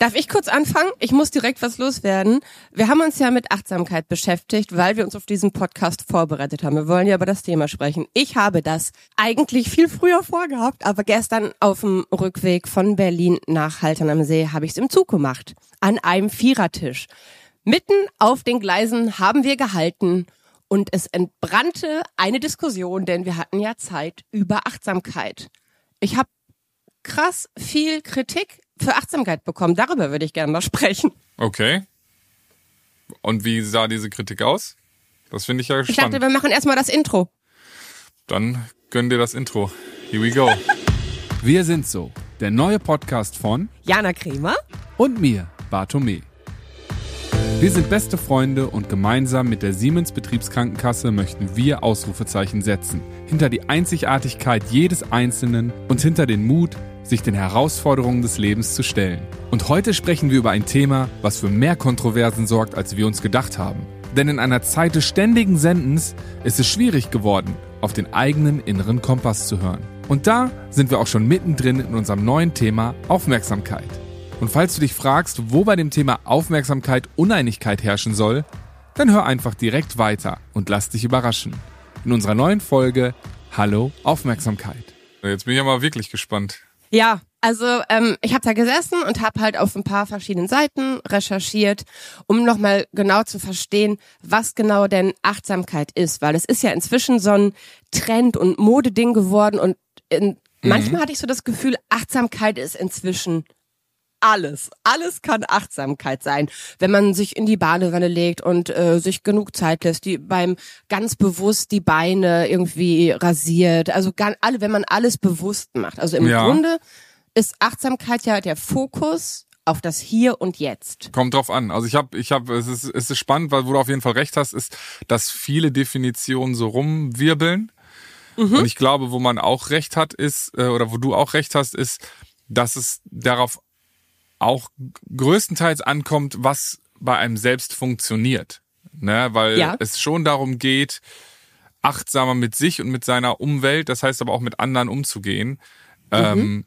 Darf ich kurz anfangen? Ich muss direkt was loswerden. Wir haben uns ja mit Achtsamkeit beschäftigt, weil wir uns auf diesen Podcast vorbereitet haben. Wir wollen ja über das Thema sprechen. Ich habe das eigentlich viel früher vorgehabt, aber gestern auf dem Rückweg von Berlin nach Haltern am See habe ich es im Zug gemacht. An einem Vierertisch. Mitten auf den Gleisen haben wir gehalten und es entbrannte eine Diskussion, denn wir hatten ja Zeit über Achtsamkeit. Ich habe krass viel Kritik für Achtsamkeit bekommen. Darüber würde ich gerne mal sprechen. Okay. Und wie sah diese Kritik aus? Das finde ich ja Ich spannend. dachte, wir machen erstmal das Intro. Dann gönn dir das Intro. Here we go. Wir sind so, der neue Podcast von Jana Kremer. und mir, Bartome. Wir sind beste Freunde und gemeinsam mit der Siemens Betriebskrankenkasse möchten wir Ausrufezeichen setzen. Hinter die Einzigartigkeit jedes Einzelnen und hinter den Mut, sich den Herausforderungen des Lebens zu stellen. Und heute sprechen wir über ein Thema, was für mehr Kontroversen sorgt, als wir uns gedacht haben. Denn in einer Zeit des ständigen Sendens ist es schwierig geworden, auf den eigenen inneren Kompass zu hören. Und da sind wir auch schon mittendrin in unserem neuen Thema Aufmerksamkeit. Und falls du dich fragst, wo bei dem Thema Aufmerksamkeit Uneinigkeit herrschen soll, dann hör einfach direkt weiter und lass dich überraschen. In unserer neuen Folge Hallo Aufmerksamkeit. Jetzt bin ich mal wirklich gespannt. Ja, also ähm, ich habe da gesessen und habe halt auf ein paar verschiedenen Seiten recherchiert, um nochmal genau zu verstehen, was genau denn Achtsamkeit ist, weil es ist ja inzwischen so ein Trend und Modeding geworden und in, manchmal hatte ich so das Gefühl, Achtsamkeit ist inzwischen alles. Alles kann Achtsamkeit sein, wenn man sich in die Badewanne legt und äh, sich genug Zeit lässt, die beim ganz bewusst die Beine irgendwie rasiert. Also gar, alle, wenn man alles bewusst macht. Also im Ja. Grunde ist Achtsamkeit ja der Fokus auf das Hier und Jetzt. Kommt drauf an. Also ich habe, ich habe, es ist, es ist spannend, weil wo du auf jeden Fall recht hast, ist, dass viele Definitionen so rumwirbeln. Und ich glaube, wo man auch recht hat, ist, äh, oder wo du auch recht hast, ist, dass es darauf auch größtenteils ankommt, was bei einem selbst funktioniert. Ne? Weil Ja. es schon darum geht, achtsamer mit sich und mit seiner Umwelt, das heißt aber auch mit anderen umzugehen. Ähm,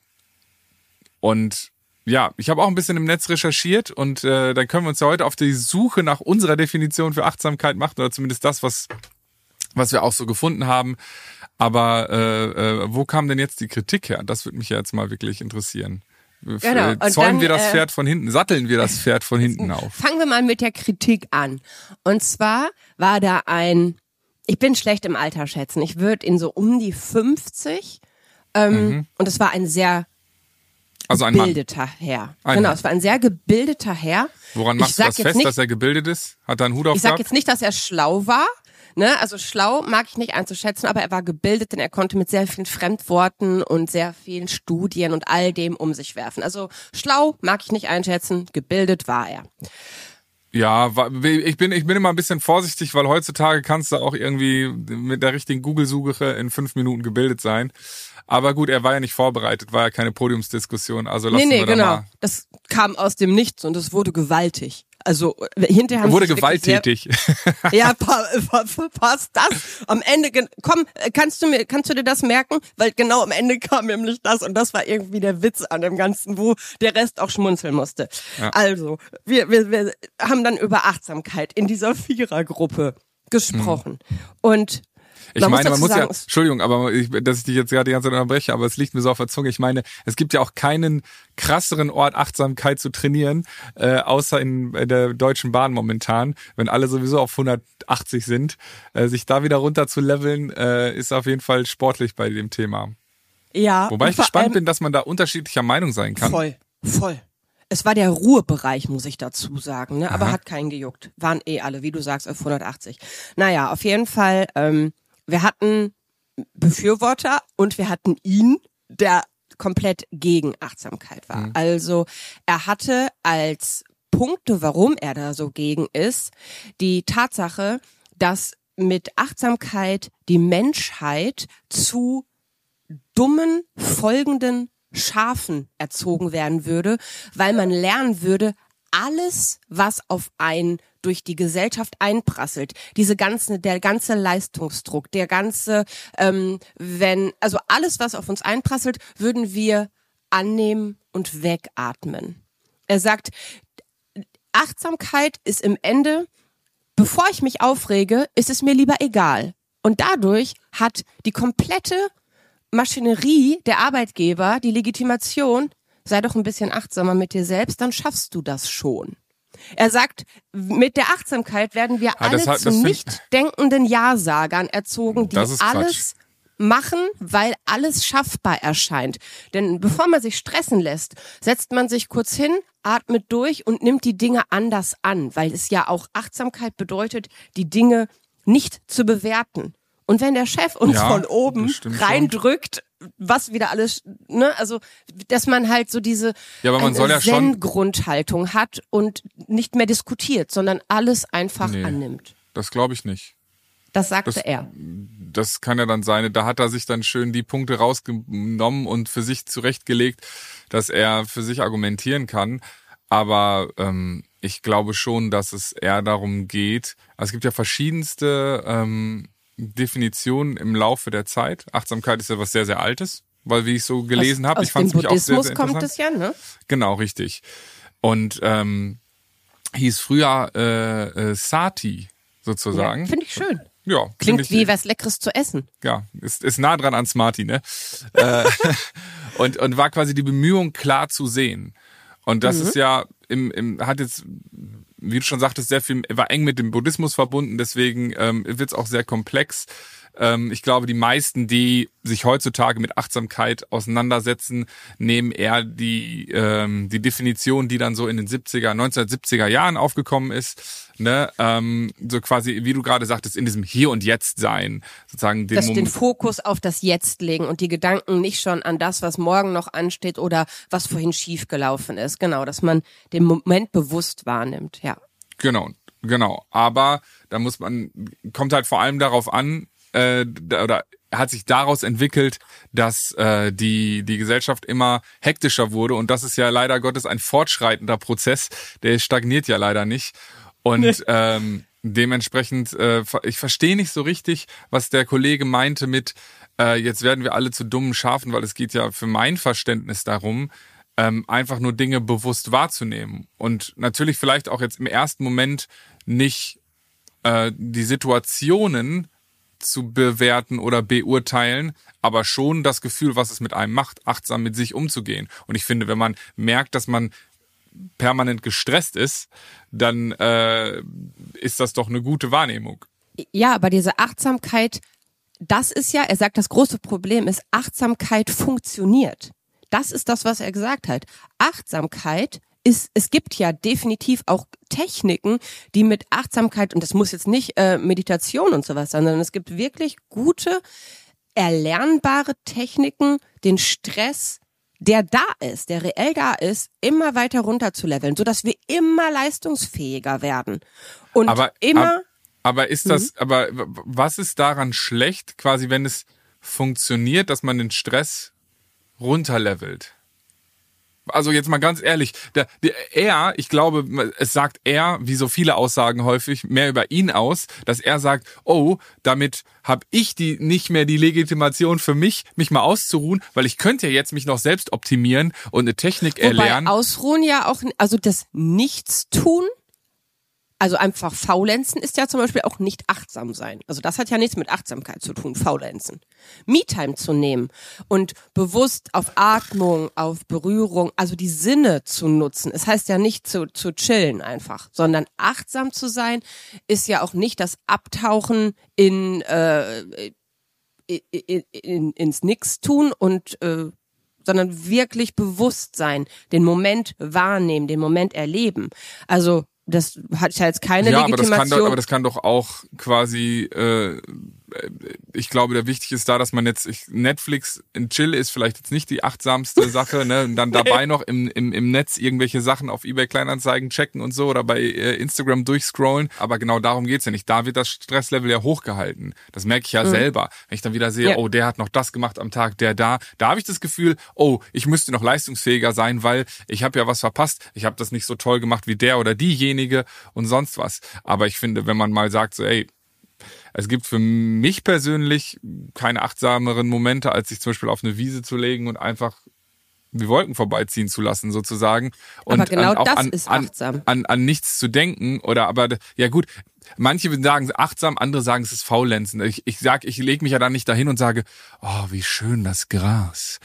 und ja, ich habe auch ein bisschen im Netz recherchiert und äh, dann können wir uns ja heute auf die Suche nach unserer Definition für Achtsamkeit machen oder zumindest das, was was wir auch so gefunden haben. Aber äh, äh, wo kam denn jetzt die Kritik her? Das würde mich ja jetzt mal wirklich interessieren. Genau, und Zäumen dann, wir das äh, Pferd von hinten, satteln wir das Pferd von hinten auf. Fangen wir mal mit der Kritik an. Und zwar war da ein, ich bin schlecht im Alter schätzen, ich würde in so um die 50 ähm, und es war ein sehr Also ein Mann. gebildeter Herr. Ein genau, Mann. es war ein sehr gebildeter Herr. Woran machst du das fest, nicht, dass er gebildet ist? Hat er einen Hut auf Ich sag gehabt? jetzt nicht, dass er schlau war. Ne? Also schlau mag ich nicht einzuschätzen, aber er war gebildet, denn er konnte mit sehr vielen Fremdworten und sehr vielen Studien und all dem um sich werfen. Also schlau mag ich nicht einschätzen, gebildet war er. Ja, ich bin, ich bin immer ein bisschen vorsichtig, weil heutzutage kannst du auch irgendwie mit der richtigen Google-Suche in fünf Minuten gebildet sein. Aber gut, er war ja nicht vorbereitet, war ja keine Podiumsdiskussion, also lassen nee, nee, wir da genau. mal. Das kam aus dem Nichts und es wurde gewaltig. Also äh, hinterher haben wurde gewalttätig. Sehr, ja, pa, pa, pa, passt das. Am Ende, komm, äh, kannst du mir, kannst du dir das merken? Weil genau am Ende kam nämlich das und das war irgendwie der Witz an dem Ganzen, wo der Rest auch schmunzeln musste. Also, wir, wir, wir haben dann über Achtsamkeit in dieser Vierergruppe gesprochen und Ich man meine, muss man muss ja, sagen, es- Entschuldigung, aber ich, dass ich dich jetzt gerade die ganze Zeit unterbreche, aber es liegt mir so auf der Zunge. Ich meine, es gibt ja auch keinen krasseren Ort, Achtsamkeit zu trainieren, äh, außer in der Deutschen Bahn momentan, wenn alle sowieso auf 180 sind. Äh, sich da wieder runter zu leveln, äh, ist auf jeden Fall sportlich bei dem Thema. ja, Wobei ich gespannt bin, dass man da unterschiedlicher Meinung sein kann. Voll, voll. Es war der Ruhebereich, muss ich dazu sagen, ne? aber hat keinen gejuckt. Waren eh alle, wie du sagst, auf 180. Naja, auf jeden Fall, ähm, wir hatten Befürworter und wir hatten ihn, der komplett gegen Achtsamkeit war. Also er hatte als Punkte, warum er da so gegen ist, die Tatsache, dass mit Achtsamkeit die Menschheit zu dummen, folgenden Schafen erzogen werden würde, weil man lernen würde, alles, was auf einen durch die Gesellschaft einprasselt, diese ganze, der ganze Leistungsdruck, der ganze, ähm, wenn, also alles, was auf uns einprasselt, würden wir annehmen und wegatmen. Er sagt, Achtsamkeit ist im Ende, bevor ich mich aufrege, ist es mir lieber egal. Und dadurch hat die komplette Maschinerie der Arbeitgeber die Legitimation, sei doch ein bisschen achtsamer mit dir selbst, dann schaffst du das schon. Er sagt, mit der Achtsamkeit werden wir Ah, alle das zu das nicht denkenden Ja-Sagern erzogen, die ist Quatsch. alles machen, weil alles schaffbar erscheint. Denn bevor man sich stressen lässt, setzt man sich kurz hin, atmet durch und nimmt die Dinge anders an, weil es ja auch Achtsamkeit bedeutet, die Dinge nicht zu bewerten. Und wenn der Chef uns Ja, von oben reindrückt, was wieder alles, ne, also, dass man halt so diese Ja, aber man eine soll ja schon- Zen-Grundhaltung hat und nicht mehr diskutiert, sondern alles einfach Nee. annimmt. Das glaube ich nicht. Das sagte Das- er. Das kann ja dann sein. Da hat er sich dann schön die Punkte rausgenommen und für sich zurechtgelegt, dass er für sich argumentieren kann. Aber ähm, ich glaube schon, dass es eher darum geht. Also es gibt ja verschiedenste ähm, Definitionen im Laufe der Zeit. Achtsamkeit ist ja was sehr, sehr Altes, weil wie ich so gelesen habe, ich fand es mich auch sehr, Buddhismus sehr kommt interessant. es ja, ne? Genau, richtig. Und ähm, hieß früher äh, äh, Sati sozusagen. Ja, Finde ich schön. Ja, Klingt ich, wie was Leckeres zu essen. ja, ist, ist nah dran an Smarty, ne? äh, und, und war quasi die Bemühung, klar zu sehen. Und das ist ja im, im, hat jetzt, wie du schon sagtest, sehr viel, war eng mit dem Buddhismus verbunden, deswegen ähm, wird es auch sehr komplex. Ähm, ich glaube, die meisten, die sich heutzutage mit Achtsamkeit auseinandersetzen, nehmen eher die, ähm, die Definition, die dann so in den 70er, 1970er Jahren aufgekommen ist, ne, ähm, so quasi, wie du gerade sagtest, in diesem Hier und Jetzt sein, sozusagen den Dass den. Fokus auf das Jetzt legen und die Gedanken nicht schon an das, was morgen noch ansteht oder was vorhin schiefgelaufen ist. Genau, dass man den Moment bewusst wahrnimmt, ja. Genau, genau. Aber da muss man, kommt halt vor allem darauf an, äh, oder hat sich daraus entwickelt, dass äh, die, die Gesellschaft immer hektischer wurde. Und das ist ja leider Gottes ein fortschreitender Prozess. Der stagniert ja leider nicht. Und ähm, dementsprechend, äh, ich verstehe nicht so richtig, was der Kollege meinte mit, äh, jetzt werden wir alle zu dummen Schafen, weil es geht ja für mein Verständnis darum, ähm, einfach nur Dinge bewusst wahrzunehmen. Und natürlich vielleicht auch jetzt im ersten Moment nicht äh, die Situationen zu bewerten oder beurteilen, aber schon das Gefühl, was es mit einem macht, achtsam mit sich umzugehen. Und ich finde, wenn man merkt, dass man permanent gestresst ist, dann äh, ist das doch eine gute Wahrnehmung. Ja, aber diese Achtsamkeit, das ist ja, er sagt, das große Problem ist, Achtsamkeit funktioniert. Das ist das, was er gesagt hat. Achtsamkeit ist, es gibt ja definitiv auch Techniken, die mit Achtsamkeit, und das muss jetzt nicht äh, Meditation und sowas sein, sondern es gibt wirklich gute, erlernbare Techniken, den Stress, der da ist, der reell da ist, immer weiter runter zu leveln, sodass wir immer leistungsfähiger werden. Und Aber immer, ab, aber ist das, aber w- was ist daran schlecht, quasi, wenn es funktioniert, dass man den Stress runterlevelt? Also jetzt mal ganz ehrlich, der, der, er, ich glaube, es sagt er, wie so viele Aussagen häufig, mehr über ihn aus, dass er sagt, oh, damit habe ich die nicht mehr die Legitimation für mich, mich mal auszuruhen, weil ich könnte ja jetzt mich noch selbst optimieren und eine Technik Wobei erlernen. Ausruhen ja auch, also das Nichtstun, also einfach faulenzen ist ja zum Beispiel auch nicht achtsam sein. Also das hat ja nichts mit Achtsamkeit zu tun, faulenzen. Me-Time zu nehmen und bewusst auf Atmung, auf Berührung, also die Sinne zu nutzen. Es heißt ja nicht zu, zu chillen einfach, sondern achtsam zu sein ist ja auch nicht das Abtauchen in, äh, in, in, in, ins Nichtstun und äh, sondern wirklich bewusst sein, den Moment wahrnehmen, den Moment erleben. Also das hat ja jetzt keine ja, aber das, Legitimation. kann doch, aber das kann doch auch quasi, äh, ich glaube, der wichtig ist da, dass man jetzt, ich, Netflix in Chill ist vielleicht jetzt nicht die achtsamste Sache, ne? Und dann dabei noch im, im, im Netz irgendwelche Sachen auf eBay Kleinanzeigen checken und so oder bei äh, Instagram durchscrollen. Aber genau darum geht's ja nicht. Da wird das Stresslevel ja hochgehalten. Das merke ich ja selber. Wenn ich dann wieder sehe, Mhm. Ja. oh, der hat noch das gemacht am Tag, der da, da habe ich das Gefühl, oh, ich müsste noch leistungsfähiger sein, weil ich habe ja was verpasst. Ich habe das nicht so toll gemacht wie der oder diejenige und sonst was. Aber ich finde, wenn man mal sagt, so, ey, es gibt für mich persönlich keine achtsameren Momente, als sich zum Beispiel auf eine Wiese zu legen und einfach die Wolken vorbeiziehen zu lassen, sozusagen. Und aber genau an, das an, ist achtsam. An, an, an nichts zu denken oder aber ja gut, manche sagen achtsam, andere sagen es ist faulenzen. Ich, ich sag, ich lege mich ja dann nicht dahin und sage, oh, wie schön das Gras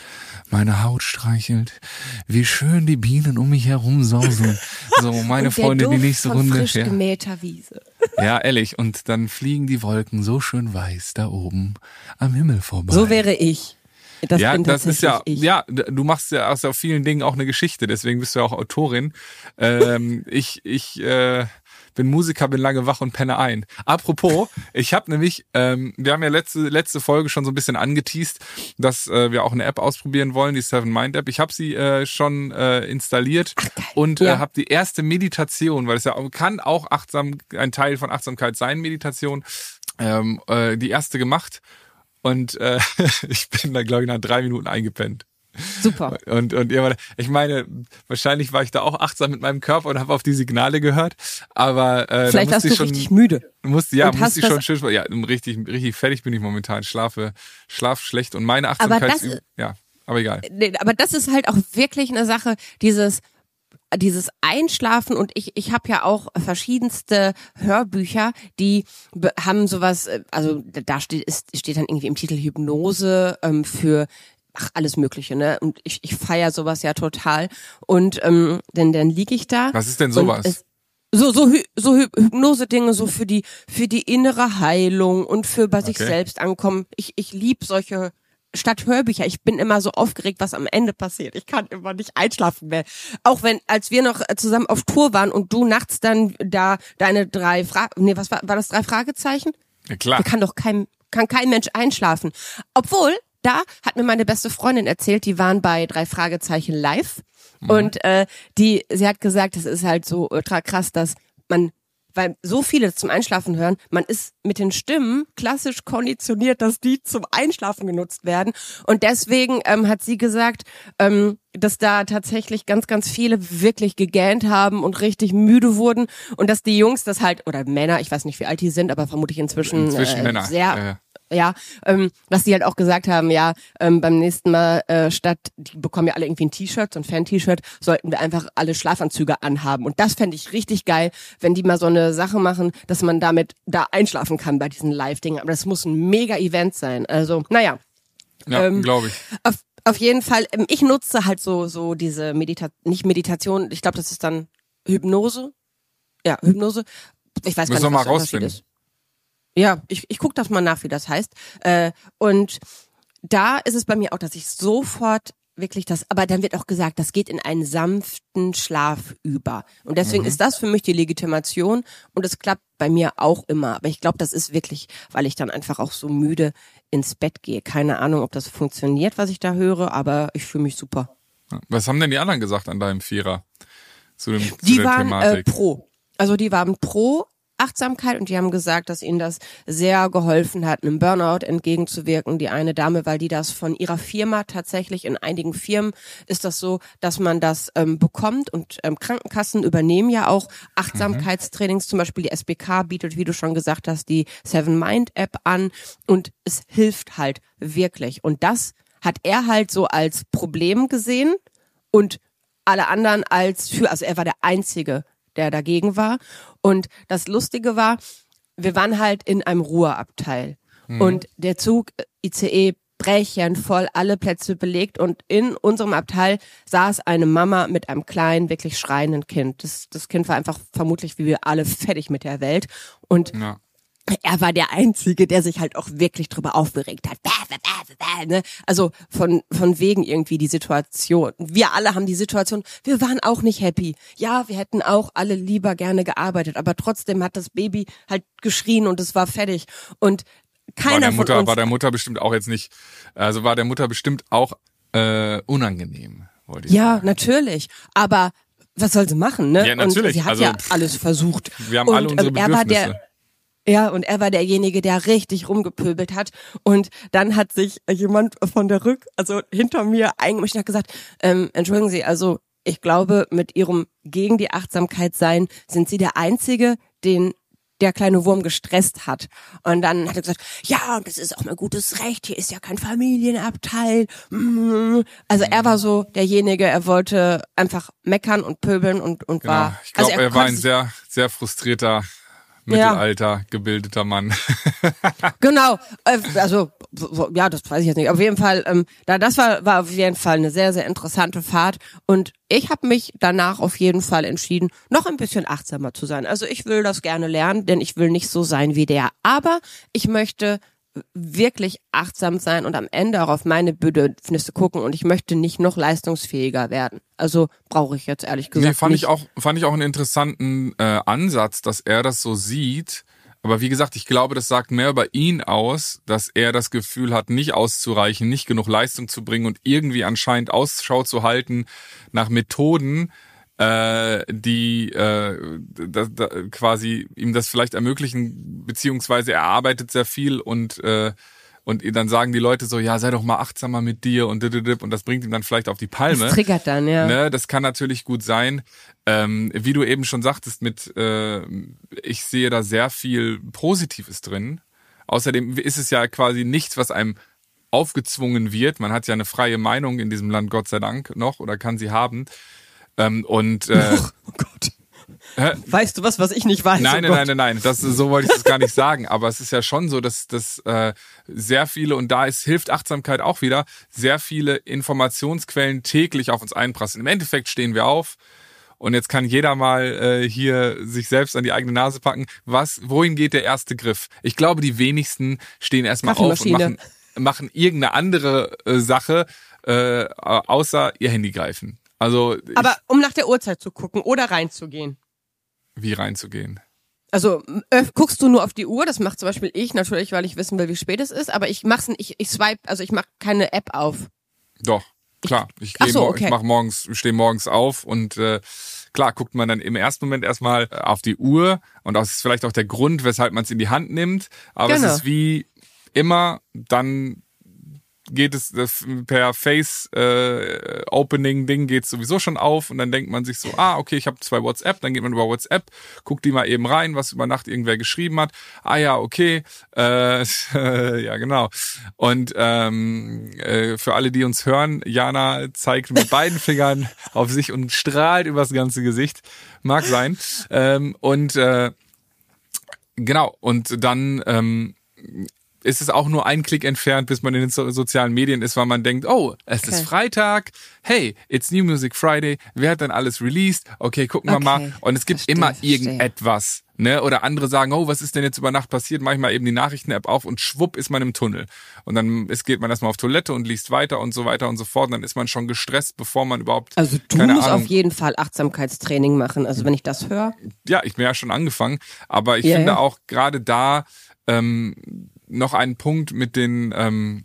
meine Haut streichelt, wie schön die Bienen um mich herum sausen. So, meine Freunde, die nächste von Runde. Frisch ja. gemähter Wiese. Ja, ehrlich. Und dann fliegen die Wolken so schön weiß da oben am Himmel vorbei. So wäre ich. Das ja, das ist ja, ich. ja, du machst ja aus vielen Dingen auch eine Geschichte, deswegen bist du ja auch Autorin. Ähm, ich, ich, äh, bin Musiker, bin lange wach und penne ein. Apropos, ich habe nämlich, ähm, wir haben ja letzte letzte Folge schon so ein bisschen angeteased, dass äh, wir auch eine App ausprobieren wollen, die Seven Mind App. Ich habe sie äh, schon äh, installiert und äh, ja. äh, habe die erste Meditation, weil es ja kann auch achtsam ein Teil von Achtsamkeit sein, Meditation, ähm, äh, die erste gemacht und äh, ich bin da glaube ich nach drei Minuten eingepennt. Super. Und, und irgendwann, ich meine, wahrscheinlich war ich da auch achtsam mit meinem Körper und habe auf die Signale gehört. Aber äh, vielleicht warst du schon, richtig müde. Musste, ja, und musste ich schon schön, ja, richtig, richtig fertig bin ich momentan. Schlafe, schlaf schlecht und meine Achtsamkeit, ja, aber egal. Nee, aber das ist halt auch wirklich eine Sache, dieses dieses Einschlafen und ich ich habe ja auch verschiedenste Hörbücher, die haben sowas, äh, also da steht ist, steht dann irgendwie im Titel Hypnose ähm, für ach, alles Mögliche, ne? Und ich, ich feier sowas ja total. Und ähm, denn dann liege ich da. Was ist denn sowas? So so so Hypnose Dinge so für die für die innere Heilung und für bei sich okay. selbst ankommen. Ich ich lieb solche statt Hörbücher. Ich bin immer so aufgeregt, was am Ende passiert. Ich kann immer nicht einschlafen mehr. Auch wenn, als wir noch zusammen auf Tour waren und du nachts dann da deine drei Fragen, nee, was war, war das drei Fragezeichen? Ja, klar. Da kann doch kein, kann kein Mensch einschlafen. Obwohl, da hat mir meine beste Freundin erzählt, die waren bei drei Fragezeichen live mhm. und äh, die, sie hat gesagt, es ist halt so ultra krass, dass man weil so viele zum Einschlafen hören, man ist mit den Stimmen klassisch konditioniert, dass die zum Einschlafen genutzt werden. Und deswegen ähm, hat sie gesagt, ähm, dass da tatsächlich ganz, ganz viele wirklich gegähnt haben und richtig müde wurden und dass die Jungs das halt, oder Männer, ich weiß nicht, wie alt die sind, aber vermutlich inzwischen, inzwischen äh, Männer. sehr, ja, ähm, dass die halt auch gesagt haben, ja, ähm, beim nächsten Mal äh, statt, die bekommen ja alle irgendwie ein T-Shirt, so ein Fan-T-Shirt, sollten wir einfach alle Schlafanzüge anhaben. Und das fände ich richtig geil, wenn die mal so eine Sache machen, dass man damit da einschlafen kann bei diesen Live-Dingen. Aber das muss ein Mega-Event sein. Also, naja. Ja, ähm, glaube ich. Auf, auf jeden Fall, ähm, ich nutze halt so, so diese Medita nicht Meditation, ich glaube, das ist dann Hypnose. Ja, Hypnose. Ich weiß Müssen gar nicht, was mal rausfinden. ist. Ja, ich, ich gucke das mal nach, wie das heißt. Äh, und da ist es bei mir auch, dass ich sofort wirklich das, aber dann wird auch gesagt, das geht in einen sanften Schlaf über. Und deswegen Mhm. ist das für mich die Legitimation und es klappt bei mir auch immer. Aber ich glaube, das ist wirklich, weil ich dann einfach auch so müde ins Bett gehe. Keine Ahnung, ob das funktioniert, was ich da höre, aber ich fühle mich super. Was haben denn die anderen gesagt an deinem Vierer? Zu, dem, zu Die waren äh, pro. Also die waren pro Achtsamkeit und die haben gesagt, dass ihnen das sehr geholfen hat, einem Burnout entgegenzuwirken. Die eine Dame, weil die das von ihrer Firma tatsächlich in einigen Firmen ist das so, dass man das ähm, bekommt und ähm, Krankenkassen übernehmen ja auch Achtsamkeitstrainings. Zum Beispiel die SBK bietet, wie du schon gesagt hast, die Seven Mind App an und es hilft halt wirklich. Und das hat er halt so als Problem gesehen und alle anderen als für, also er war der Einzige, der dagegen war. Und das Lustige war, wir waren halt in einem Ruheabteil Mhm. und der Zug ICE brechend voll, alle Plätze belegt und in unserem Abteil saß eine Mama mit einem kleinen, wirklich schreienden Kind. Das, das Kind war einfach vermutlich wie wir alle fertig mit der Welt und Ja. Er war der Einzige, der sich halt auch wirklich drüber aufgeregt hat. Bäh, bäh, bäh, bäh, ne? Also von, von wegen irgendwie die Situation. Wir alle haben die Situation, wir waren auch nicht happy. Ja, wir hätten auch alle lieber gerne gearbeitet, aber trotzdem hat das Baby halt geschrien und es war fertig. Und War keiner der, Mutter, von uns war der Mutter bestimmt auch jetzt nicht, also war der Mutter bestimmt auch äh, unangenehm, wollte ich Ja, sagen. natürlich. Aber was soll sie machen, ne? Ja, natürlich. Und sie hat Also, ja alles versucht. Wir haben und, alle unsere ähm, war Bedürfnisse. Ja, und er war derjenige, der richtig rumgepöbelt hat. Und dann hat sich jemand von der Rück, also hinter mir eingemischt und hat gesagt, ähm, entschuldigen Sie, also ich glaube, mit Ihrem gegen die Achtsamkeit sein sind Sie der Einzige, den der kleine Wurm gestresst hat. Und dann hat er gesagt, ja, und das ist auch mein gutes Recht, hier ist ja kein Familienabteil. Also er war so derjenige, er wollte einfach meckern und pöbeln und, und Genau. war. Ich glaube, also er war konnte ein sehr, sehr frustrierter Mittelalter gebildeter Mann. Genau, äh, also so- so, ja, das weiß ich jetzt nicht. Auf jeden Fall, ähm, da das war war auf jeden Fall eine sehr sehr interessante Fahrt und ich habe mich danach auf jeden Fall entschieden, noch ein bisschen achtsamer zu sein. Also ich will das gerne lernen, denn ich will nicht so sein wie der, aber ich möchte wirklich achtsam sein und am Ende auch auf meine Bedürfnisse gucken und ich möchte nicht noch leistungsfähiger werden. Also brauche ich jetzt ehrlich gesagt Nee, fand nicht. ich auch, fand ich auch einen interessanten äh, Ansatz, dass er das so sieht. Aber wie gesagt, ich glaube, das sagt mehr über ihn aus, dass er das Gefühl hat, nicht auszureichen, nicht genug Leistung zu bringen und irgendwie anscheinend Ausschau zu halten nach Methoden, äh, die äh, da, da, quasi ihm das vielleicht ermöglichen, beziehungsweise er arbeitet sehr viel und äh, und dann sagen die Leute so, ja, sei doch mal achtsamer mit dir und und das bringt ihm dann vielleicht auf die Palme. das triggert dann, ja. Ne, das kann natürlich gut sein. Ähm, wie du eben schon sagtest, mit äh, ich sehe da sehr viel Positives drin. Außerdem ist es ja quasi nichts, was einem aufgezwungen wird. Man hat ja eine freie Meinung in diesem Land, Gott sei Dank, noch oder kann sie haben. Ähm, und äh, Oh Gott. Hä? Weißt du was, was ich nicht weiß? Nein, oh nein, nein, nein, nein. Das, so wollte ich das gar nicht sagen. Aber es ist ja schon so, dass, dass äh, sehr viele, und da ist, hilft Achtsamkeit auch wieder, sehr viele Informationsquellen täglich auf uns einprasseln. Im Endeffekt stehen wir auf und jetzt kann jeder mal äh, hier sich selbst an die eigene Nase packen. Was, wohin geht der erste Griff? Ich glaube, die wenigsten stehen erstmal auf und machen, machen irgendeine andere äh, Sache, äh, außer ihr Handy greifen. Also Aber um nach der Uhrzeit zu gucken oder reinzugehen. ich, wie reinzugehen. Also äh, guckst du nur auf die Uhr, das macht zum Beispiel ich natürlich, weil ich wissen will, wie spät es ist, aber ich mach's nicht, ich, ich swipe, also ich mache keine App auf. Doch, klar. Ich, geh so, okay. ich mach morgens, stehe morgens auf und äh, klar guckt man dann im ersten Moment erstmal auf die Uhr und das ist vielleicht auch der Grund, weshalb man es in die Hand nimmt. Aber Genau. es ist wie immer, dann geht es das per Face äh, Opening Ding geht sowieso schon auf und dann denkt man sich so, ah, okay, ich habe zwei WhatsApp, dann geht man über WhatsApp, guckt die mal eben rein, was über Nacht irgendwer geschrieben hat. Ah ja, okay, äh, ja genau. Und ähm, äh, für alle, die uns hören, Jana zeigt mit beiden Fingern auf sich und strahlt übers ganze Gesicht. Mag sein. Ähm, und äh, genau, und dann ähm, ist es auch nur ein Klick entfernt, bis man in den so sozialen Medien ist, weil man denkt, oh, es ist Okay. Freitag, hey, it's New Music Friday, wer hat dann alles released? Okay, gucken wir Okay, mal. Und es gibt verstehe, immer irgendetwas. Ne? Oder andere sagen, oh, was ist denn jetzt über Nacht passiert? Manchmal eben die Nachrichten-App auf und schwupp ist man im Tunnel. Und dann ist, geht man erstmal auf Toilette und liest weiter und so weiter und so fort. Und dann ist man schon gestresst, bevor man überhaupt. Also du musst Ahnung, auf jeden Fall Achtsamkeitstraining machen. Also wenn ich das höre, ja, ich bin ja schon angefangen, aber ich Ja, finde auch gerade da ähm, noch einen Punkt mit den ähm,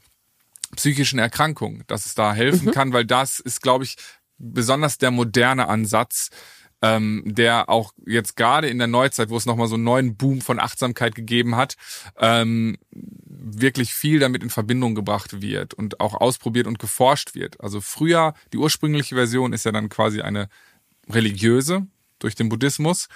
psychischen Erkrankungen, dass es da helfen Mhm. kann, weil das ist, glaube ich, besonders der moderne Ansatz, ähm, der auch jetzt gerade in der Neuzeit, wo es nochmal so einen neuen Boom von Achtsamkeit gegeben hat, ähm, wirklich viel damit in Verbindung gebracht wird und auch ausprobiert und geforscht wird. Also früher, die ursprüngliche Version ist ja dann quasi eine religiöse durch den Buddhismus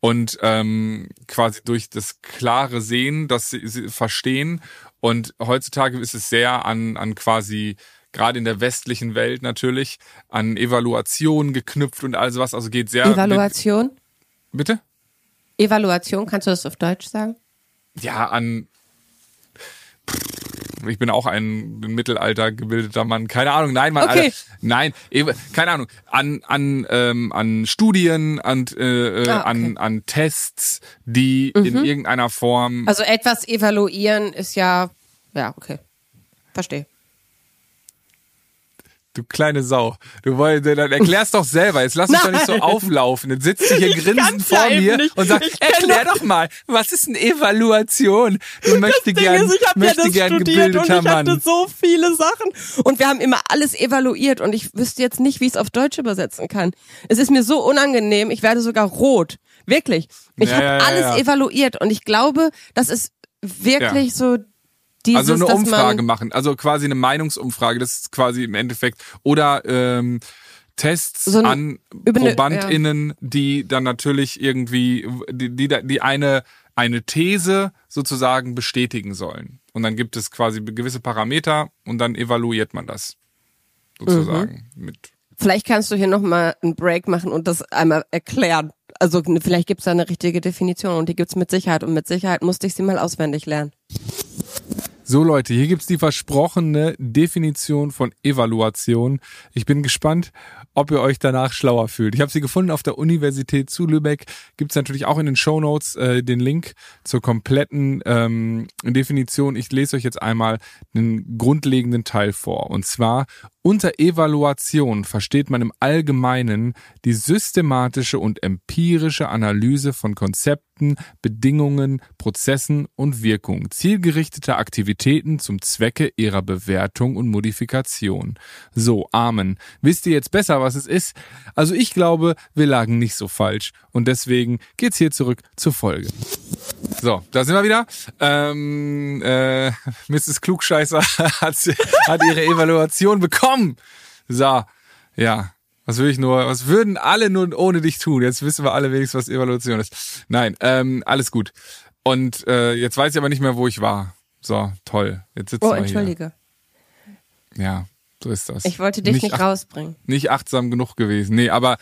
und ähm, quasi durch das klare Sehen, das sie, sie verstehen. Und heutzutage ist es sehr an, an quasi gerade in der westlichen Welt natürlich an Evaluation geknüpft und all sowas. Also geht sehr Evaluation. Mit, bitte? Evaluation, kannst du das auf Deutsch sagen? Ja, an ich bin auch ein im Mittelalter gebildeter Mann. Keine Ahnung, nein, Mann, Okay. Alter. Nein, eben, keine Ahnung. An an ähm, an Studien, an äh, äh, Ah, okay. an an Tests, die in irgendeiner Form. Also etwas evaluieren ist ja, ja, okay. Verstehe. Du kleine Sau. Du wolltest, dann erklärst doch selber. Jetzt lass uns doch nicht so auflaufen. Jetzt sitzt du hier grinsend vor ja mir nicht. und sagst, Ich erklär doch mal, was ist eine Evaluation? Du möchtest gern, ich habe ja möchte das gern studiert und gebildeter ich hatte Mann. so viele Sachen. Und wir haben immer alles evaluiert und ich wüsste jetzt nicht, wie ich es auf Deutsch übersetzen kann. Es ist mir so unangenehm, ich werde sogar rot. Wirklich. Ich Ja, habe ja, ja, alles ja. evaluiert und ich glaube, das ist wirklich so dieses, Also eine Umfrage machen, also quasi eine Meinungsumfrage, das ist quasi im Endeffekt. Oder ähm, Tests So an ProbandInnen, die dann natürlich irgendwie, die, die, die eine eine These sozusagen bestätigen sollen. Und dann gibt es quasi gewisse Parameter und dann evaluiert man das sozusagen mhm. mit. Vielleicht kannst du hier nochmal einen Break machen und das einmal erklären. Also vielleicht gibt es da eine richtige Definition und die gibt's mit Sicherheit und mit Sicherheit musste ich sie mal auswendig lernen. So Leute, hier gibt's die versprochene Definition von Evaluation. Ich bin gespannt, ob ihr euch danach schlauer fühlt. Ich habe sie gefunden auf der Universität zu Lübeck. Gibt's natürlich auch in den Show Notes äh, den Link zur kompletten ähm, Definition. Ich lese euch jetzt einmal einen grundlegenden Teil vor. Und zwar unter Evaluation versteht man im Allgemeinen die systematische und empirische Analyse von Konzepten, Bedingungen, Prozessen und Wirkungen zielgerichteter Aktivitäten zum Zwecke ihrer Bewertung und Modifikation. So, Amen. Wisst ihr jetzt besser, was es ist? Also ich glaube, wir lagen nicht so falsch und deswegen geht's hier zurück zur Folge. So, da sind wir wieder. Ähm, äh, Mrs. Klugscheißer hat, hat ihre Evaluation bekommen. So, ja. Was will ich nur, was würden alle nur ohne dich tun? Jetzt wissen wir alle wenigstens, was Evaluation ist. Nein, ähm, alles gut. Und äh, jetzt weiß ich aber nicht mehr, wo ich war. So, toll. Jetzt sitzen oh, wir entschuldige. Hier. Ja, so ist das. Ich wollte dich nicht, nicht rausbringen. Nicht achtsam genug gewesen. Nee, aber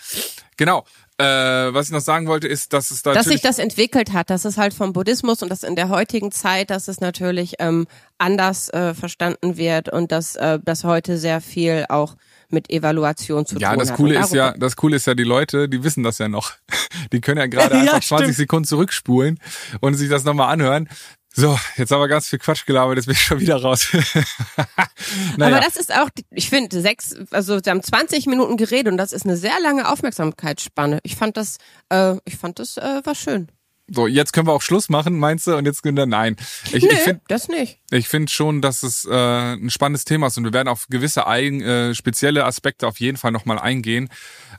genau. Äh, was ich noch sagen wollte, ist, dass es da. Dass sich das entwickelt hat, dass es halt vom Buddhismus und das in der heutigen Zeit, dass es natürlich ähm, anders äh, verstanden wird und dass äh, das heute sehr viel auch mit Evaluation zu ja, tun das hat. Coole ist ja, das Coole ist ja, die Leute, die wissen das ja noch. Die können ja gerade einfach ja, 20 Sekunden zurückspulen und sich das nochmal anhören. So, jetzt haben wir ganz viel Quatsch gelabert, jetzt bin ich schon wieder raus. naja. Aber das ist auch, ich finde, sechs, also sie haben 20 Minuten geredet und das ist eine sehr lange Aufmerksamkeitsspanne. Ich fand das, äh, ich fand das äh, war schön. So, jetzt können wir auch Schluss machen, meinst du? Und jetzt können wir, nein. Ich, nee, ich find, das nicht. Ich finde schon, dass es äh, ein spannendes Thema ist und wir werden auf gewisse eigen, äh, spezielle Aspekte auf jeden Fall nochmal eingehen.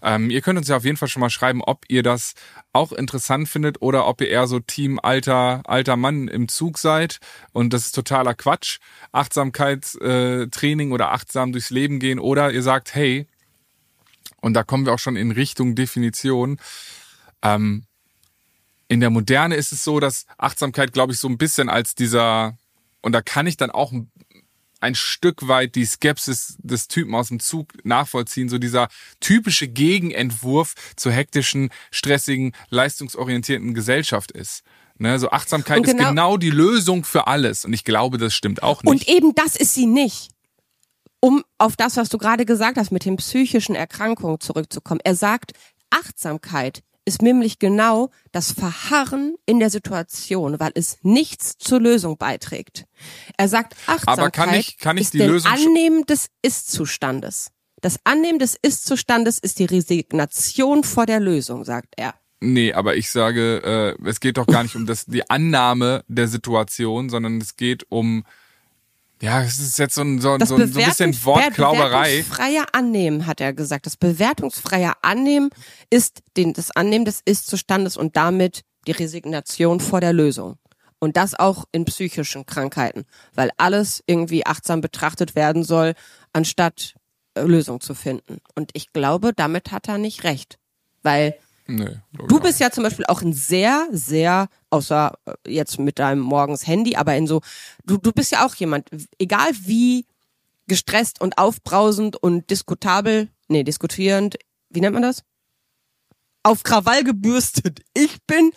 Ähm, ihr könnt uns ja auf jeden Fall schon mal schreiben, ob ihr das auch interessant findet oder ob ihr eher so Team alter, alter Mann im Zug seid und das ist totaler Quatsch. Achtsamkeitstraining äh, oder achtsam durchs Leben gehen oder ihr sagt, hey, und da kommen wir auch schon in Richtung Definition, ähm, in der Moderne ist es so, dass Achtsamkeit, glaube ich, so ein bisschen als dieser, und da kann ich dann auch ein Stück weit die Skepsis des Typen aus dem Zug nachvollziehen, so dieser typische Gegenentwurf zur hektischen, stressigen, leistungsorientierten Gesellschaft ist. Ne, so Achtsamkeit genau, ist genau die Lösung für alles. Und ich glaube, das stimmt auch nicht. Und eben das ist sie nicht. Um auf das, was du gerade gesagt hast, mit den psychischen Erkrankungen zurückzukommen. Er sagt, Achtsamkeit ist nämlich genau das Verharren in der Situation, weil es nichts zur Lösung beiträgt. Er sagt, Achtsamkeit Aber kann ich, kann ich ist die Lösung Annehmen des Ist-Zustandes. Das Annehmen des Ist-Zustandes ist die Resignation vor der Lösung, sagt er. Nee, aber ich sage, äh, es geht doch gar nicht um das, die Annahme der Situation, sondern es geht um ja, es ist jetzt so ein, so, so, so ein bisschen Wortklauberei. Das bewertungsfreie Annehmen, hat er gesagt. Das bewertungsfreie Annehmen ist den, das Annehmen des Ist-Zustandes und damit die Resignation vor der Lösung. Und das auch in psychischen Krankheiten, weil alles irgendwie achtsam betrachtet werden soll, anstatt äh, Lösung zu finden. Und ich glaube, damit hat er nicht recht. Weil Nee, du bist ja zum Beispiel auch ein sehr, sehr, außer äh, jetzt mit deinem morgens Handy, aber in so, du, du bist ja auch jemand, egal wie gestresst und aufbrausend und diskutabel, nee, diskutierend, wie nennt man das? Auf Krawall gebürstet. Ich bin,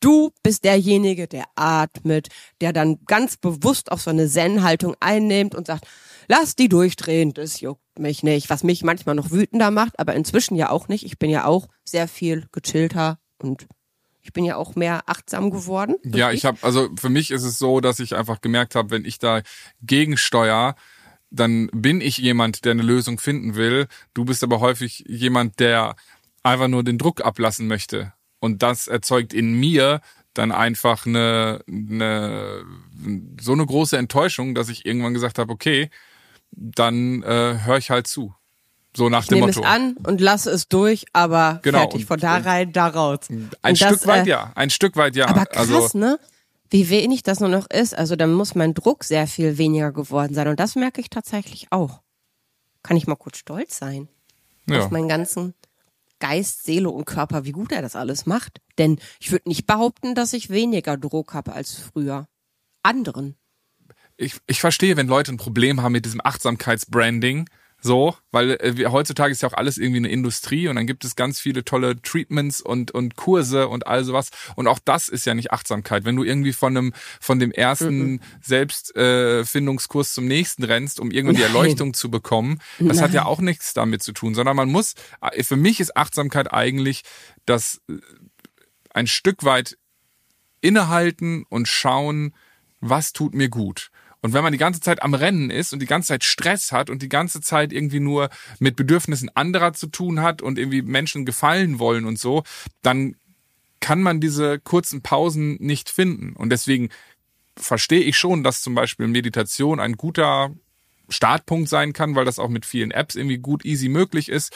du bist derjenige, der atmet, der dann ganz bewusst auf so eine Zen-Haltung einnimmt und sagt, lass die durchdrehen, das juckt mich nicht, was mich manchmal noch wütender macht, aber inzwischen ja auch nicht. Ich bin ja auch sehr viel gechillter und ich bin ja auch mehr achtsam geworden. Ja, ich habe also für mich ist es so, dass ich einfach gemerkt habe, wenn ich da gegensteuer, dann bin ich jemand, der eine Lösung finden will. Du bist aber häufig jemand, der einfach nur den Druck ablassen möchte. Und das erzeugt in mir dann einfach eine, eine so eine große Enttäuschung, dass ich irgendwann gesagt habe, okay, dann äh, höre ich halt zu. So nach ich dem nehme Motto. es an und lasse es durch, aber genau, fertig, von da rein, da raus. Ein und Stück das, weit äh, ja, ein Stück weit ja. Aber krass, also, ne? Wie wenig das nur noch ist. Also dann muss mein Druck sehr viel weniger geworden sein. Und das merke ich tatsächlich auch. Kann ich mal kurz stolz sein? Ja. Auf meinen ganzen Geist, Seele und Körper, wie gut er das alles macht. Denn ich würde nicht behaupten, dass ich weniger Druck habe als früher. Anderen. Ich, ich verstehe, wenn Leute ein Problem haben mit diesem Achtsamkeitsbranding, so, weil äh, heutzutage ist ja auch alles irgendwie eine Industrie und dann gibt es ganz viele tolle Treatments und und Kurse und all sowas und auch das ist ja nicht Achtsamkeit. Wenn du irgendwie von einem von dem ersten mhm. Selbstfindungskurs äh, zum nächsten rennst, um irgendwie die Erleuchtung zu bekommen, das Nein. hat ja auch nichts damit zu tun, sondern man muss äh, für mich ist Achtsamkeit eigentlich das äh, ein Stück weit innehalten und schauen, was tut mir gut. Und wenn man die ganze Zeit am Rennen ist und die ganze Zeit Stress hat und die ganze Zeit irgendwie nur mit Bedürfnissen anderer zu tun hat und irgendwie Menschen gefallen wollen und so, dann kann man diese kurzen Pausen nicht finden. Und deswegen verstehe ich schon, dass zum Beispiel Meditation ein guter Startpunkt sein kann, weil das auch mit vielen Apps irgendwie gut easy möglich ist,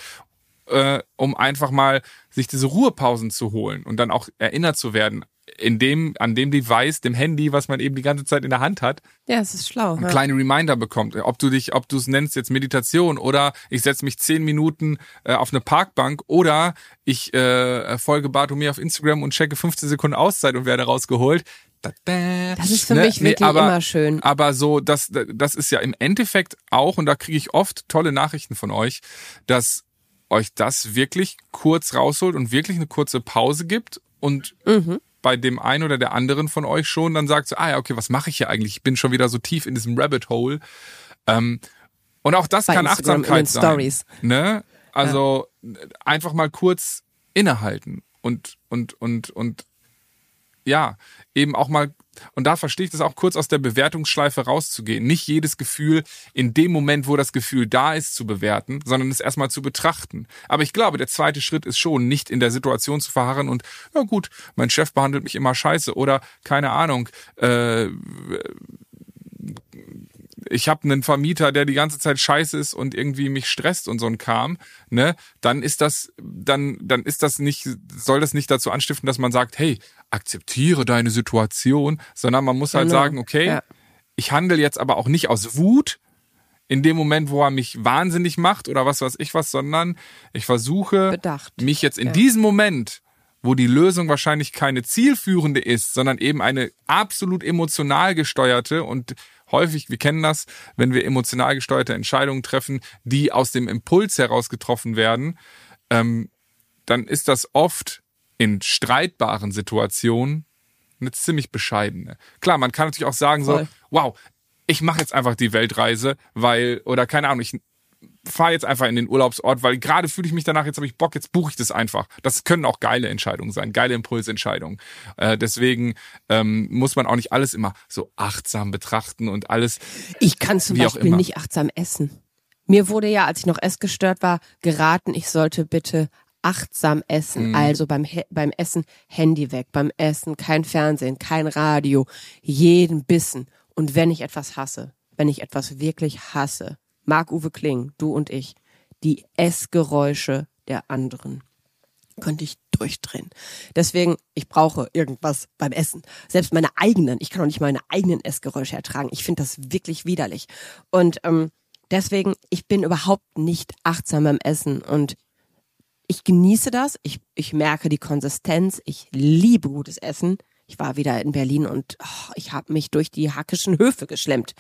äh, um einfach mal sich diese Ruhepausen zu holen und dann auch erinnert zu werden in dem, an dem Device, dem Handy, was man eben die ganze Zeit in der Hand hat. Ja, es ist schlau. Ein ja. kleine Reminder bekommt. Ob du dich, ob du es nennst jetzt Meditation oder ich setze mich zehn Minuten äh, auf eine Parkbank oder ich äh, folge Bartomir auf Instagram und checke 15 Sekunden Auszeit und werde rausgeholt. Das ist für ne? mich wirklich nee, aber, immer schön. Aber so, das, das ist ja im Endeffekt auch, und da kriege ich oft tolle Nachrichten von euch, dass euch das wirklich kurz rausholt und wirklich eine kurze Pause gibt und mhm bei dem einen oder der anderen von euch schon dann sagt so, ah ja, okay, was mache ich hier eigentlich? Ich bin schon wieder so tief in diesem Rabbit Hole. Ähm, und auch das bei kann Instagram Achtsamkeit sein. Stories. Ne? Also ja. einfach mal kurz innehalten und und und und ja, eben auch mal und da verstehe ich das auch kurz aus der Bewertungsschleife rauszugehen. Nicht jedes Gefühl in dem Moment, wo das Gefühl da ist, zu bewerten, sondern es erstmal zu betrachten. Aber ich glaube, der zweite Schritt ist schon, nicht in der Situation zu verharren und, ja gut, mein Chef behandelt mich immer scheiße oder keine Ahnung, äh, ich habe einen Vermieter, der die ganze Zeit scheiße ist und irgendwie mich stresst und so ein Kram, ne, dann ist das, dann, dann ist das nicht, soll das nicht dazu anstiften, dass man sagt, hey, akzeptiere deine Situation, sondern man muss halt genau. sagen, okay, ja. ich handle jetzt aber auch nicht aus Wut in dem Moment, wo er mich wahnsinnig macht oder was weiß ich was, sondern ich versuche, Bedacht. mich jetzt in ja. diesem Moment wo die Lösung wahrscheinlich keine zielführende ist, sondern eben eine absolut emotional gesteuerte und häufig, wir kennen das, wenn wir emotional gesteuerte Entscheidungen treffen, die aus dem Impuls heraus getroffen werden, ähm, dann ist das oft in streitbaren Situationen eine ziemlich bescheidene. Klar, man kann natürlich auch sagen Voll. so, wow, ich mache jetzt einfach die Weltreise, weil, oder keine Ahnung, ich fahre jetzt einfach in den Urlaubsort, weil gerade fühle ich mich danach, jetzt habe ich Bock, jetzt buche ich das einfach. Das können auch geile Entscheidungen sein, geile Impulsentscheidungen. Äh, deswegen ähm, muss man auch nicht alles immer so achtsam betrachten und alles. Ich kann zum Beispiel nicht achtsam essen. Mir wurde ja, als ich noch essgestört war, geraten, ich sollte bitte achtsam essen. Mhm. Also beim, beim Essen Handy weg, beim Essen kein Fernsehen, kein Radio, jeden Bissen. Und wenn ich etwas hasse, wenn ich etwas wirklich hasse, Marc-Uwe Kling, du und ich, die Essgeräusche der anderen. Könnte ich durchdrehen. Deswegen, ich brauche irgendwas beim Essen. Selbst meine eigenen, ich kann auch nicht meine eigenen Essgeräusche ertragen. Ich finde das wirklich widerlich. Und ähm, deswegen, ich bin überhaupt nicht achtsam beim Essen und ich genieße das. Ich, ich merke die Konsistenz. Ich liebe gutes Essen. Ich war wieder in Berlin und oh, ich habe mich durch die hackischen Höfe geschlemmt.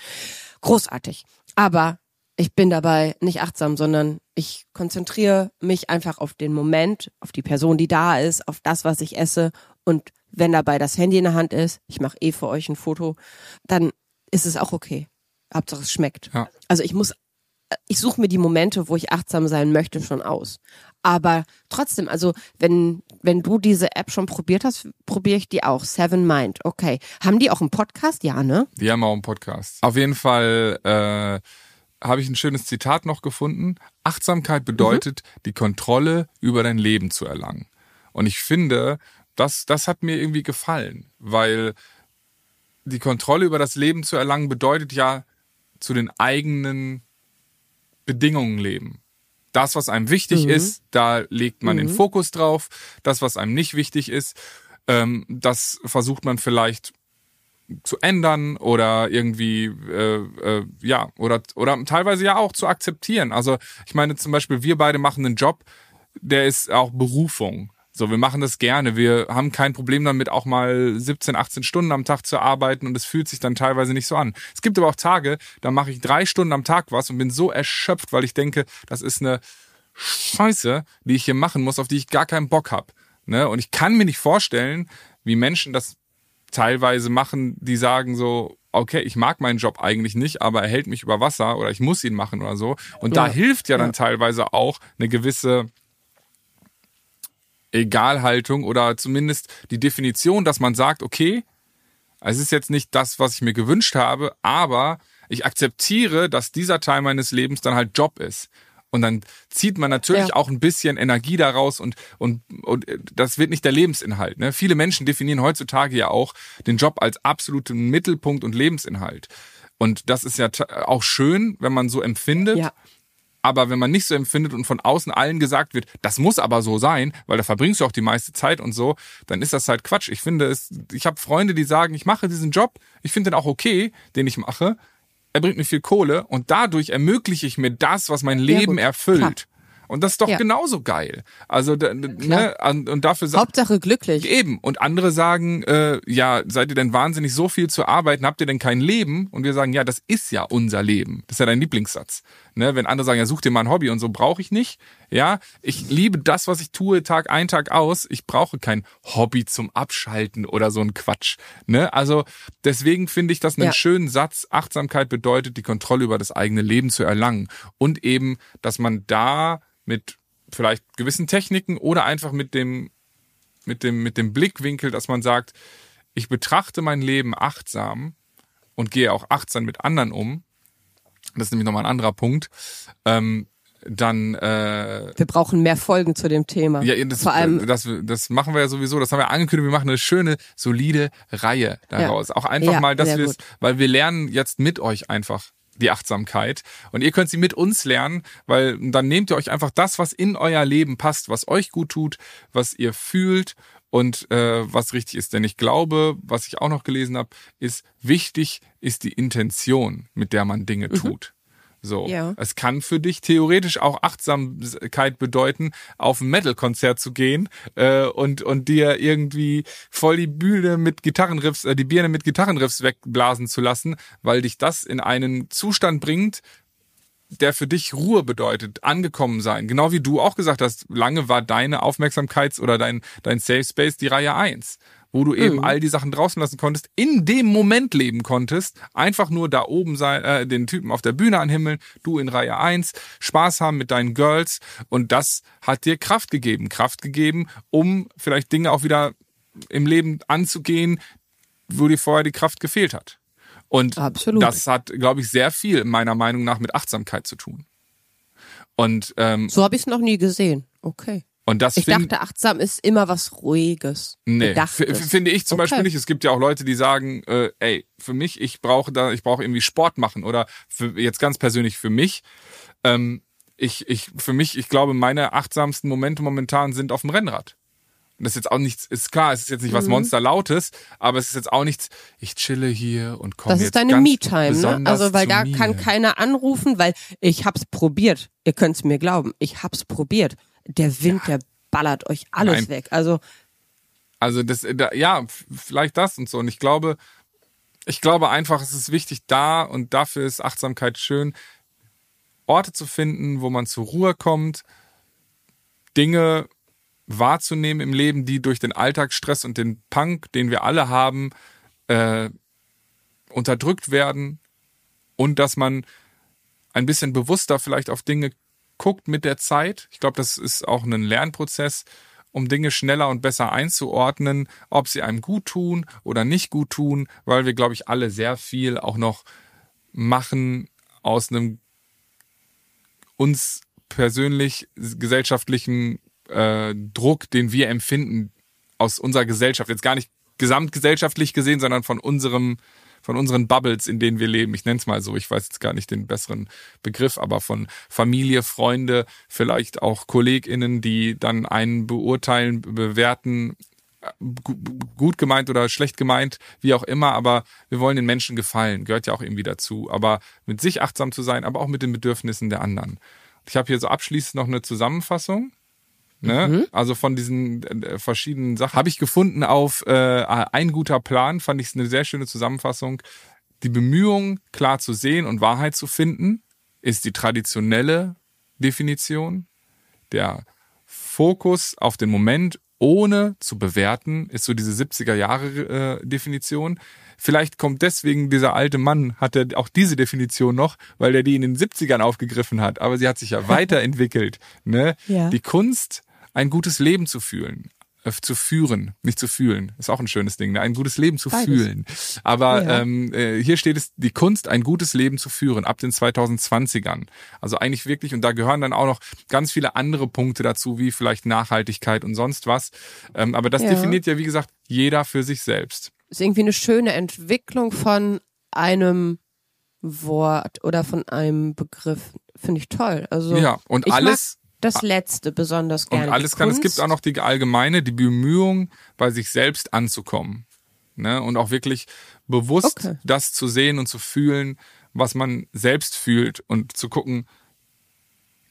Großartig. Aber ich bin dabei nicht achtsam, sondern ich konzentriere mich einfach auf den Moment, auf die Person, die da ist, auf das, was ich esse. Und wenn dabei das Handy in der Hand ist, ich mache eh für euch ein Foto, dann ist es auch okay. Hauptsache es schmeckt. Ja. Also ich muss, ich suche mir die Momente, wo ich achtsam sein möchte, schon aus. Aber trotzdem, also wenn, wenn du diese App schon probiert hast, probiere ich die auch. Seven Mind, okay. Haben die auch einen Podcast? Ja, ne? Die haben auch einen Podcast. Auf jeden Fall, äh, habe ich ein schönes Zitat noch gefunden. Achtsamkeit bedeutet, mhm. die Kontrolle über dein Leben zu erlangen. Und ich finde, das, das hat mir irgendwie gefallen, weil die Kontrolle über das Leben zu erlangen bedeutet ja zu den eigenen Bedingungen leben. Das, was einem wichtig mhm. ist, da legt man mhm. den Fokus drauf. Das, was einem nicht wichtig ist, ähm, das versucht man vielleicht zu ändern oder irgendwie äh, äh, ja oder oder teilweise ja auch zu akzeptieren. Also ich meine zum Beispiel wir beide machen einen Job, der ist auch Berufung. So, wir machen das gerne. Wir haben kein Problem damit, auch mal 17, 18 Stunden am Tag zu arbeiten und es fühlt sich dann teilweise nicht so an. Es gibt aber auch Tage, da mache ich drei Stunden am Tag was und bin so erschöpft, weil ich denke, das ist eine Scheiße, die ich hier machen muss, auf die ich gar keinen Bock habe. Ne? Und ich kann mir nicht vorstellen, wie Menschen das teilweise machen, die sagen so, okay, ich mag meinen Job eigentlich nicht, aber er hält mich über Wasser oder ich muss ihn machen oder so. Und ja. da hilft ja dann ja. teilweise auch eine gewisse Egalhaltung oder zumindest die Definition, dass man sagt, okay, es ist jetzt nicht das, was ich mir gewünscht habe, aber ich akzeptiere, dass dieser Teil meines Lebens dann halt Job ist. Und dann zieht man natürlich ja. auch ein bisschen Energie daraus und, und, und das wird nicht der Lebensinhalt. Ne? Viele Menschen definieren heutzutage ja auch den Job als absoluten Mittelpunkt und Lebensinhalt. Und das ist ja auch schön, wenn man so empfindet. Ja. Aber wenn man nicht so empfindet und von außen allen gesagt wird, das muss aber so sein, weil da verbringst du auch die meiste Zeit und so, dann ist das halt Quatsch. Ich finde es, ich habe Freunde, die sagen, ich mache diesen Job, ich finde den auch okay, den ich mache. Er bringt mir viel Kohle und dadurch ermögliche ich mir das, was mein Leben ja, erfüllt. Klar. Und das ist doch ja. genauso geil. Also ne, und dafür Hauptsache glücklich. Eben. Und andere sagen, äh, ja, seid ihr denn wahnsinnig so viel zu arbeiten? Habt ihr denn kein Leben? Und wir sagen, ja, das ist ja unser Leben. Das ist ja dein Lieblingssatz. Ne? Wenn andere sagen, ja, such dir mal ein Hobby und so brauche ich nicht. Ja, ich liebe das, was ich tue, Tag ein, Tag aus. Ich brauche kein Hobby zum Abschalten oder so ein Quatsch. Ne? Also deswegen finde ich das einen ja. schönen Satz. Achtsamkeit bedeutet, die Kontrolle über das eigene Leben zu erlangen. Und eben, dass man da mit vielleicht gewissen Techniken oder einfach mit dem, mit dem, mit dem Blickwinkel, dass man sagt, ich betrachte mein Leben achtsam und gehe auch achtsam mit anderen um. Das ist nämlich nochmal ein anderer Punkt. Ähm, dann äh, wir brauchen mehr Folgen zu dem Thema. Ja, das, Vor allem das, das machen wir ja sowieso. Das haben wir angekündigt. Wir machen eine schöne, solide Reihe daraus. Ja. Auch einfach ja, mal, dass wir, weil wir lernen jetzt mit euch einfach die Achtsamkeit. Und ihr könnt sie mit uns lernen, weil dann nehmt ihr euch einfach das, was in euer Leben passt, was euch gut tut, was ihr fühlt und äh, was richtig ist. Denn ich glaube, was ich auch noch gelesen habe, ist wichtig ist die Intention, mit der man Dinge mhm. tut. So. Ja. Es kann für dich theoretisch auch Achtsamkeit bedeuten, auf ein Metal-Konzert zu gehen äh, und, und dir irgendwie voll die Bühne mit Gitarrenriffs, äh, die Birne mit Gitarrenriffs wegblasen zu lassen, weil dich das in einen Zustand bringt, der für dich Ruhe bedeutet, angekommen sein. Genau wie du auch gesagt hast, lange war deine Aufmerksamkeits- oder dein, dein Safe Space die Reihe eins wo du eben mhm. all die Sachen draußen lassen konntest, in dem Moment leben konntest, einfach nur da oben sein, äh, den Typen auf der Bühne anhimmeln, du in Reihe 1, Spaß haben mit deinen Girls und das hat dir Kraft gegeben, Kraft gegeben, um vielleicht Dinge auch wieder im Leben anzugehen, wo dir vorher die Kraft gefehlt hat. Und Absolut. das hat, glaube ich, sehr viel meiner Meinung nach mit Achtsamkeit zu tun. Und ähm, so habe ich es noch nie gesehen. Okay. Und das ich dachte, achtsam ist immer was Ruhiges. Nee, finde ich zum okay. Beispiel nicht. Es gibt ja auch Leute, die sagen, äh, ey, für mich, ich brauche da, ich brauche irgendwie Sport machen oder für, jetzt ganz persönlich für mich. Ähm, ich, ich, für mich, ich glaube, meine achtsamsten Momente momentan sind auf dem Rennrad. Und das ist jetzt auch nichts, ist klar, es ist jetzt nicht was mhm. Monsterlautes, aber es ist jetzt auch nichts, ich chille hier und komme Das ist deine Me-Time, ne? Also, weil da mir. kann keiner anrufen, weil ich hab's probiert. Ihr könnt's mir glauben, ich hab's probiert der Wind, ja. der ballert euch alles Nein. weg. Also also das da, ja, vielleicht das und so und ich glaube ich glaube einfach, es ist wichtig da und dafür ist Achtsamkeit schön Orte zu finden, wo man zur Ruhe kommt, Dinge wahrzunehmen im Leben, die durch den Alltagsstress und den Punk, den wir alle haben, äh, unterdrückt werden und dass man ein bisschen bewusster vielleicht auf Dinge guckt mit der Zeit. Ich glaube, das ist auch ein Lernprozess, um Dinge schneller und besser einzuordnen, ob sie einem gut tun oder nicht gut tun, weil wir, glaube ich, alle sehr viel auch noch machen aus einem uns persönlich gesellschaftlichen äh, Druck, den wir empfinden aus unserer Gesellschaft. Jetzt gar nicht gesamtgesellschaftlich gesehen, sondern von unserem von unseren Bubbles, in denen wir leben. Ich nenne es mal so, ich weiß jetzt gar nicht den besseren Begriff, aber von Familie, Freunde, vielleicht auch KollegInnen, die dann einen beurteilen, bewerten, gut gemeint oder schlecht gemeint, wie auch immer, aber wir wollen den Menschen gefallen, gehört ja auch irgendwie dazu. Aber mit sich achtsam zu sein, aber auch mit den Bedürfnissen der anderen. Ich habe hier so abschließend noch eine Zusammenfassung. Ne? Mhm. Also von diesen äh, verschiedenen Sachen habe ich gefunden auf äh, ein guter Plan, fand ich eine sehr schöne Zusammenfassung. Die Bemühung, klar zu sehen und Wahrheit zu finden, ist die traditionelle Definition. Der Fokus auf den Moment ohne zu bewerten, ist so diese 70er Jahre äh, Definition. Vielleicht kommt deswegen dieser alte Mann, hat er auch diese Definition noch, weil er die in den 70ern aufgegriffen hat. Aber sie hat sich ja weiterentwickelt. Ne? Ja. Die Kunst, ein gutes Leben zu fühlen äh, zu führen, nicht zu fühlen. Ist auch ein schönes Ding, ne? ein gutes Leben zu Beides. fühlen. Aber ja. ähm, äh, hier steht es, die Kunst, ein gutes Leben zu führen, ab den 2020ern. Also eigentlich wirklich, und da gehören dann auch noch ganz viele andere Punkte dazu, wie vielleicht Nachhaltigkeit und sonst was. Ähm, aber das ja. definiert ja, wie gesagt, jeder für sich selbst ist irgendwie eine schöne Entwicklung von einem Wort oder von einem Begriff. Finde ich toll. Also ja, und alles. Das letzte besonders gerne. Und alles kann, es gibt auch noch die allgemeine, die Bemühung, bei sich selbst anzukommen. Ne? Und auch wirklich bewusst okay. das zu sehen und zu fühlen, was man selbst fühlt und zu gucken,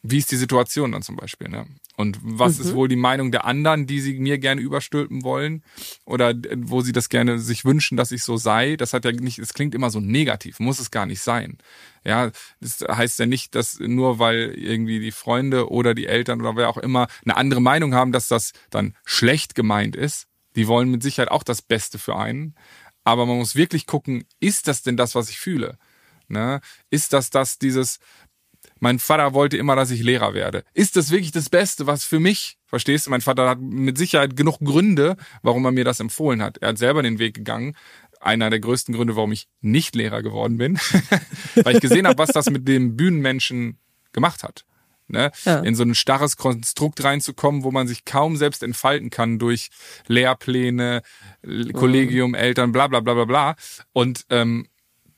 wie ist die Situation dann zum Beispiel. Ne? Und was mhm. ist wohl die Meinung der anderen, die sie mir gerne überstülpen wollen oder wo sie das gerne sich wünschen, dass ich so sei? Das hat ja nicht, es klingt immer so negativ, muss es gar nicht sein. Ja, das heißt ja nicht, dass nur weil irgendwie die Freunde oder die Eltern oder wer auch immer eine andere Meinung haben, dass das dann schlecht gemeint ist. Die wollen mit Sicherheit auch das Beste für einen. Aber man muss wirklich gucken, ist das denn das, was ich fühle? Ne? Ist das das, dieses, mein Vater wollte immer, dass ich Lehrer werde. Ist das wirklich das Beste, was für mich? Verstehst du? Mein Vater hat mit Sicherheit genug Gründe, warum er mir das empfohlen hat. Er hat selber den Weg gegangen. Einer der größten Gründe, warum ich nicht Lehrer geworden bin, weil ich gesehen habe, was das mit dem Bühnenmenschen gemacht hat. Ne? Ja. In so ein starres Konstrukt reinzukommen, wo man sich kaum selbst entfalten kann durch Lehrpläne, Kollegium, mhm. Eltern, bla bla bla bla bla. Und ähm,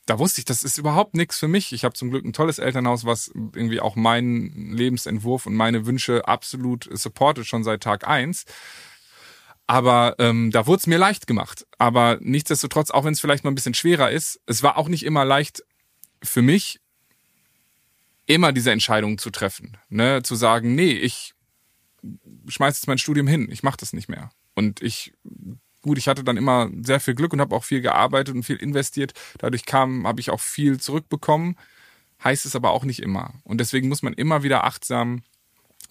da wusste ich, das ist überhaupt nichts für mich. Ich habe zum Glück ein tolles Elternhaus, was irgendwie auch meinen Lebensentwurf und meine Wünsche absolut supportet, schon seit Tag eins. Aber ähm, da wurde es mir leicht gemacht. Aber nichtsdestotrotz, auch wenn es vielleicht mal ein bisschen schwerer ist, es war auch nicht immer leicht für mich, immer diese Entscheidung zu treffen. Ne? Zu sagen, nee, ich schmeiß jetzt mein Studium hin, ich mache das nicht mehr. Und ich gut, ich hatte dann immer sehr viel Glück und habe auch viel gearbeitet und viel investiert. Dadurch kam, habe ich auch viel zurückbekommen. Heißt es aber auch nicht immer. Und deswegen muss man immer wieder achtsam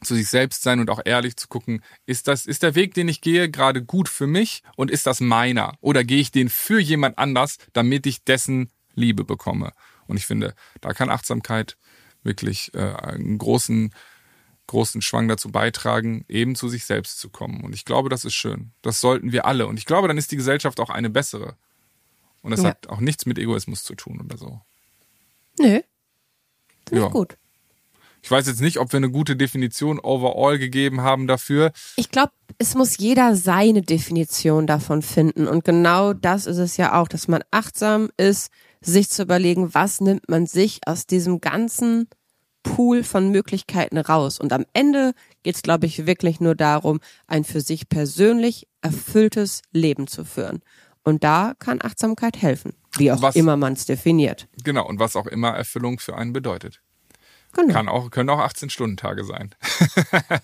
zu sich selbst sein und auch ehrlich zu gucken, ist das, ist der Weg, den ich gehe, gerade gut für mich und ist das meiner? Oder gehe ich den für jemand anders, damit ich dessen Liebe bekomme? Und ich finde, da kann Achtsamkeit wirklich äh, einen großen großen Schwang dazu beitragen, eben zu sich selbst zu kommen. Und ich glaube, das ist schön. Das sollten wir alle. Und ich glaube, dann ist die Gesellschaft auch eine bessere. Und das ja. hat auch nichts mit Egoismus zu tun oder so. Nö. Finde ja. gut. Ich weiß jetzt nicht, ob wir eine gute Definition overall gegeben haben dafür. Ich glaube, es muss jeder seine Definition davon finden. Und genau das ist es ja auch, dass man achtsam ist, sich zu überlegen, was nimmt man sich aus diesem ganzen Pool von Möglichkeiten raus. Und am Ende geht es, glaube ich, wirklich nur darum, ein für sich persönlich erfülltes Leben zu führen. Und da kann Achtsamkeit helfen, wie auch was, immer man es definiert. Genau, und was auch immer Erfüllung für einen bedeutet. Genau. Kann auch, können auch 18-Stunden-Tage sein.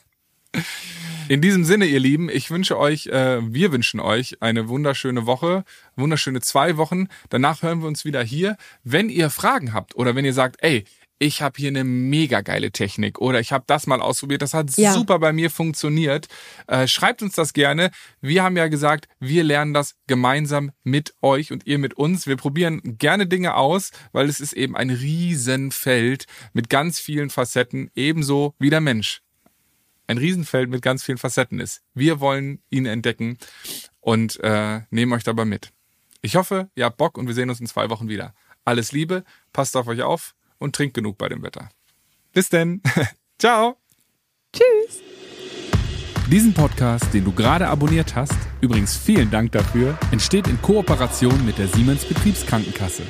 In diesem Sinne, ihr Lieben, ich wünsche euch, äh, wir wünschen euch eine wunderschöne Woche, wunderschöne zwei Wochen. Danach hören wir uns wieder hier. Wenn ihr Fragen habt oder wenn ihr sagt, ey, ich habe hier eine mega geile Technik oder ich habe das mal ausprobiert, das hat ja. super bei mir funktioniert. Äh, schreibt uns das gerne. Wir haben ja gesagt, wir lernen das gemeinsam mit euch und ihr mit uns. Wir probieren gerne Dinge aus, weil es ist eben ein Riesenfeld mit ganz vielen Facetten, ebenso wie der Mensch. Ein Riesenfeld mit ganz vielen Facetten ist. Wir wollen ihn entdecken und äh, nehmen euch dabei mit. Ich hoffe, ihr habt Bock und wir sehen uns in zwei Wochen wieder. Alles Liebe, passt auf euch auf und trinkt genug bei dem Wetter. Bis denn. Ciao. Tschüss. Diesen Podcast, den du gerade abonniert hast, übrigens vielen Dank dafür, entsteht in Kooperation mit der Siemens Betriebskrankenkasse.